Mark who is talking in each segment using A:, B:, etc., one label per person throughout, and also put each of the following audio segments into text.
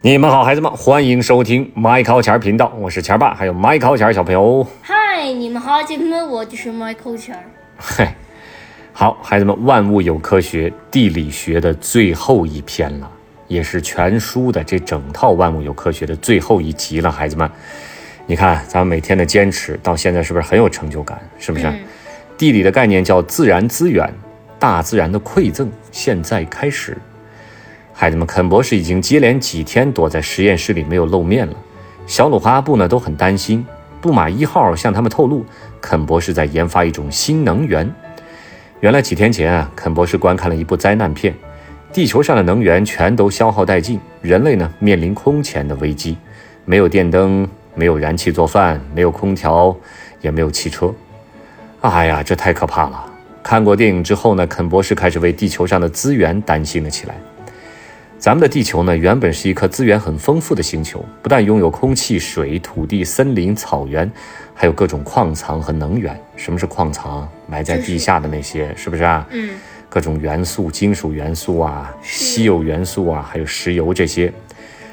A: 你们好，孩子们，欢迎收听麦考钱儿频道，我是钱儿爸，还有麦考钱儿小朋友。
B: 嗨，你们好，姐妹们，我就是 Michael 钱儿。
A: 嘿，好，孩子们，万物有科学地理学的最后一篇了，也是全书的这整套万物有科学的最后一集了。孩子们，你看咱们每天的坚持，到现在是不是很有成就感？是不是？
B: 嗯
A: 地理的概念叫自然资源，大自然的馈赠，现在开始。孩子们，肯博士已经接连几天躲在实验室里没有露面了。小鲁和阿布呢都很担心。布马一号向他们透露，肯博士在研发一种新能源。原来几天前啊，肯博士观看了一部灾难片，地球上的能源全都消耗殆尽，人类呢面临空前的危机，没有电灯，没有燃气做饭，没有空调，也没有汽车。哎呀，这太可怕了！看过电影之后呢，肯博士开始为地球上的资源担心了起来。咱们的地球呢，原本是一颗资源很丰富的星球，不但拥有空气、水、土地、森林、草原，还有各种矿藏和能源。什么是矿藏？埋在地下的那些，是不是啊？
B: 嗯，
A: 各种元素、金属元素啊、稀有元素啊，还有石油这些。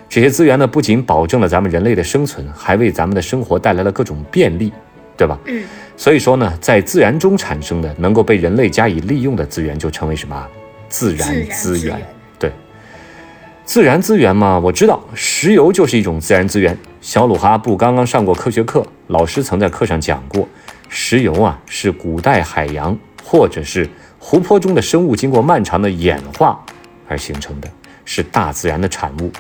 A: 这些资源呢，不仅保证了咱们人类的生存，还为咱们的生活带来了各种便利，对吧？
B: 嗯，
A: 所以说呢，在自然中产生的能够被人类加以利用的资源，就称为什么？自然
B: 自然
A: 资源。自然资源嘛，我知道，石油就是一种自然资源。小鲁和阿布刚刚上过科学课，老师曾在课上讲过，石油啊是古代海洋或者是湖泊中的生物经过漫长的演化而形成的，是大自然的产物。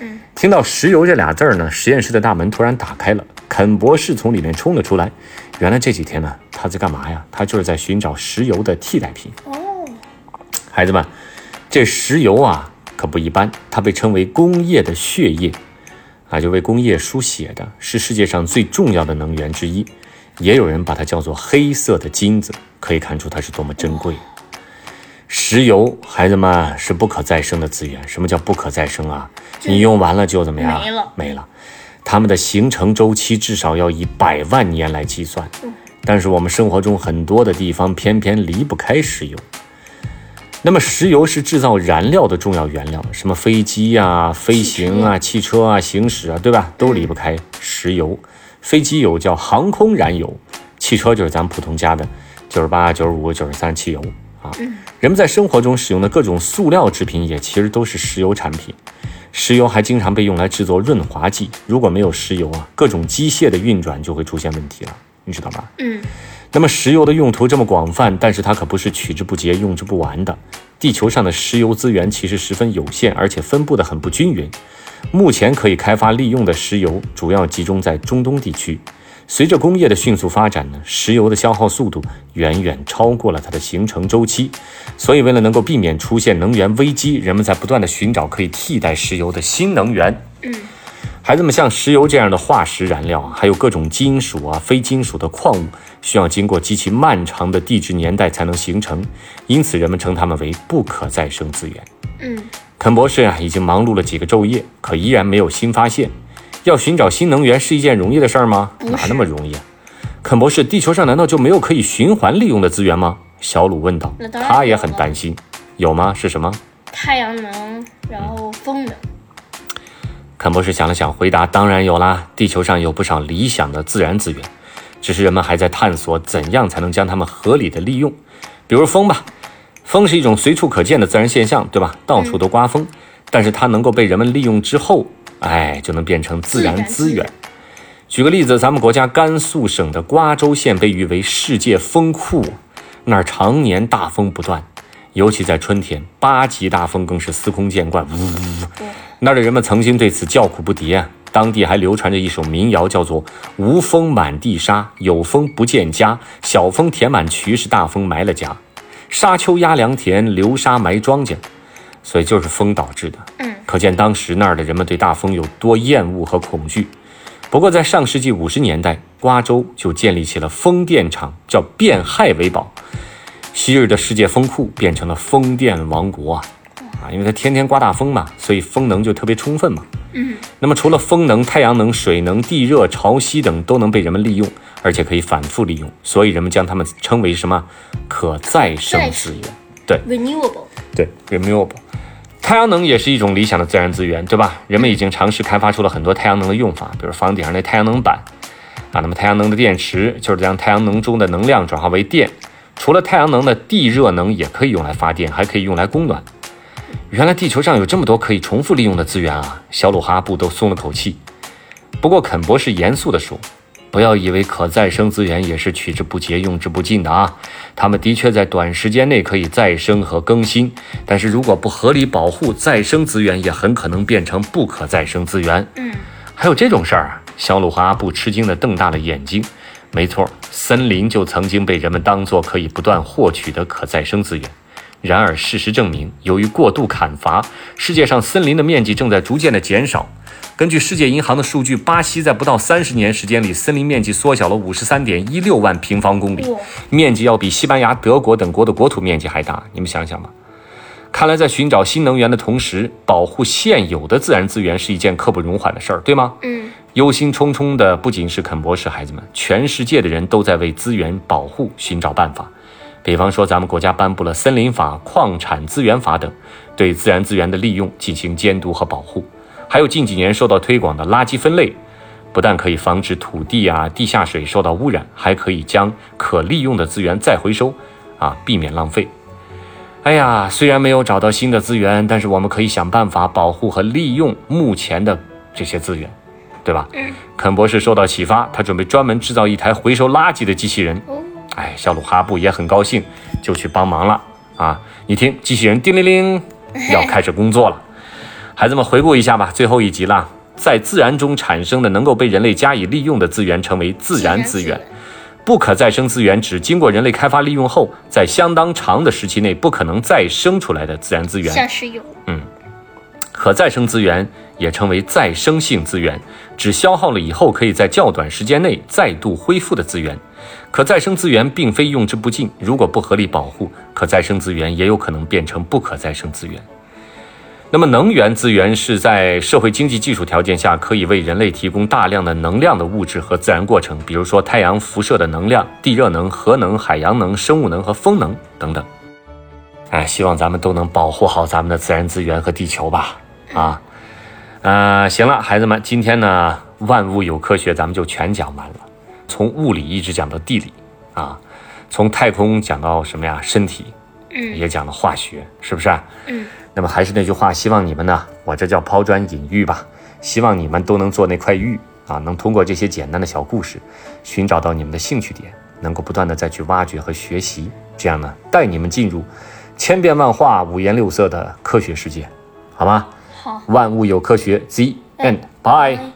B: 嗯，
A: 听到“石油”这俩字儿呢，实验室的大门突然打开了，肯博士从里面冲了出来。原来这几天呢，他在干嘛呀？他就是在寻找石油的替代品。
B: 哦，
A: 孩子们，这石油啊可不一般，它被称为工业的血液，啊，就为工业输血的，是世界上最重要的能源之一。也有人把它叫做黑色的金子，可以看出它是多么珍贵。石油，孩子们是不可再生的资源。什么叫不可再生啊？你用完了就怎么样？
B: 没了
A: 没了。它们的形成周期至少要以百万年来计算。但是我们生活中很多的地方偏偏离不开石油。那么，石油是制造燃料的重要原料，什么飞机呀、飞行啊、汽车啊、行驶啊，对吧？都离不开石油。飞机油叫航空燃油，汽车就是咱们普通家的九十八、九十五、九十三汽油啊。人们在生活中使用的各种塑料制品也其实都是石油产品。石油还经常被用来制作润滑剂，如果没有石油啊，各种机械的运转就会出现问题了，你知道吧？
B: 嗯，
A: 那么石油的用途这么广泛，但是它可不是取之不竭、用之不完的。地球上的石油资源其实十分有限，而且分布的很不均匀。目前可以开发利用的石油主要集中在中东地区。随着工业的迅速发展呢，石油的消耗速度远远超过了它的形成周期，所以为了能够避免出现能源危机，人们在不断的寻找可以替代石油的新能源。
B: 嗯，
A: 孩子们，像石油这样的化石燃料啊，还有各种金属啊、非金属的矿物，需要经过极其漫长的地质年代才能形成，因此人们称它们为不可再生资源。
B: 嗯，
A: 肯博士啊，已经忙碌了几个昼夜，可依然没有新发现。要寻找新能源是一件容易的事儿吗？哪那么容易啊？肯博士，地球上难道就没有可以循环利用的资源吗？小鲁问道他也很担心，有吗？是什么？
B: 太阳能，然后风能。
A: 肯博士想了想，回答：“当然有啦，地球上有不少理想的自然资源，只是人们还在探索怎样才能将它们合理的利用。比如风吧，风是一种随处可见的自然现象，对吧？到处都刮风，但是它能够被人们利用之后，哎，就能变成自然资源。举个例子，咱们国家甘肃省的瓜州县被誉为世界风库，那儿常年大风不断，尤其在春天，八级大风更是司空见惯，呜呜呜。那儿的人们曾经对此叫苦不迭啊。当地还流传着一首民谣，叫做“无风满地沙，有风不见家。小风填满渠，是大风埋了家。沙丘压良田，流沙埋庄稼。”所以就是风导致的。
B: 嗯，
A: 可见当时那儿的人们对大风有多厌恶和恐惧。不过，在上世纪五十年代，瓜州就建立起了风电场，叫变害为宝。昔日的世界风库变成了风电王国啊！啊，因为它天天刮大风嘛，所以风能就特别充分嘛。
B: 嗯，
A: 那么除了风能、太阳能、水能、地热、潮汐等都能被人们利用，而且可以反复利用，所以人们将它们称为什么？可再生资源。对
B: ，renewable。
A: 对，renewable。太阳能也是一种理想的自然资源，对吧？人们已经尝试开发出了很多太阳能的用法，比如房顶上的太阳能板啊。那么太阳能的电池就是将太阳能中的能量转化为电。除了太阳能的地热能也可以用来发电，还可以用来供暖。原来地球上有这么多可以重复利用的资源啊！小鲁和阿布都松了口气。不过肯博士严肃地说：“不要以为可再生资源也是取之不竭、用之不尽的啊！它们的确在短时间内可以再生和更新，但是如果不合理保护再生资源，也很可能变成不可再生资源。”
B: 嗯，
A: 还有这种事儿啊！小鲁和阿布吃惊地瞪大了眼睛。没错，森林就曾经被人们当作可以不断获取的可再生资源。然而，事实证明，由于过度砍伐，世界上森林的面积正在逐渐的减少。根据世界银行的数据，巴西在不到三十年时间里，森林面积缩小了五十三点一六万平方公里，面积要比西班牙、德国等国的国土面积还大。你们想想吧。看来，在寻找新能源的同时，保护现有的自然资源是一件刻不容缓的事儿，对吗？
B: 嗯。
A: 忧心忡忡的不仅是肯博士孩子们，全世界的人都在为资源保护寻找办法。比方说，咱们国家颁布了森林法、矿产资源法等，对自然资源的利用进行监督和保护。还有近几年受到推广的垃圾分类，不但可以防止土地啊、地下水受到污染，还可以将可利用的资源再回收，啊，避免浪费。哎呀，虽然没有找到新的资源，但是我们可以想办法保护和利用目前的这些资源。对吧？
B: 嗯，
A: 肯博士受到启发，他准备专门制造一台回收垃圾的机器人。
B: 哦，
A: 哎，小鲁哈布也很高兴，就去帮忙了。啊，你听，机器人叮铃铃，要开始工作了。孩子们回顾一下吧，最后一集了。在自然中产生的能够被人类加以利用的资源称为自然资源，不可再生资源指经过人类开发利用后，在相当长的时期内不可能再生出来的自然资源，
B: 像石油。
A: 嗯。可再生资源也称为再生性资源，指消耗了以后可以在较短时间内再度恢复的资源。可再生资源并非用之不尽，如果不合理保护，可再生资源也有可能变成不可再生资源。那么，能源资源是在社会经济技术条件下可以为人类提供大量的能量的物质和自然过程，比如说太阳辐射的能量、地热能、核能、海洋能、生物能和风能等等。哎，希望咱们都能保护好咱们的自然资源和地球吧。啊，呃，行了，孩子们，今天呢，万物有科学，咱们就全讲完了，从物理一直讲到地理，啊，从太空讲到什么呀？身体，
B: 嗯，
A: 也讲了化学，是不是？
B: 嗯。
A: 那么还是那句话，希望你们呢，我这叫抛砖引玉吧，希望你们都能做那块玉啊，能通过这些简单的小故事，寻找到你们的兴趣点，能够不断的再去挖掘和学习，这样呢，带你们进入千变万化、五颜六色的科学世界，好吗？
B: 好，
A: 万物有科学，Z and bye。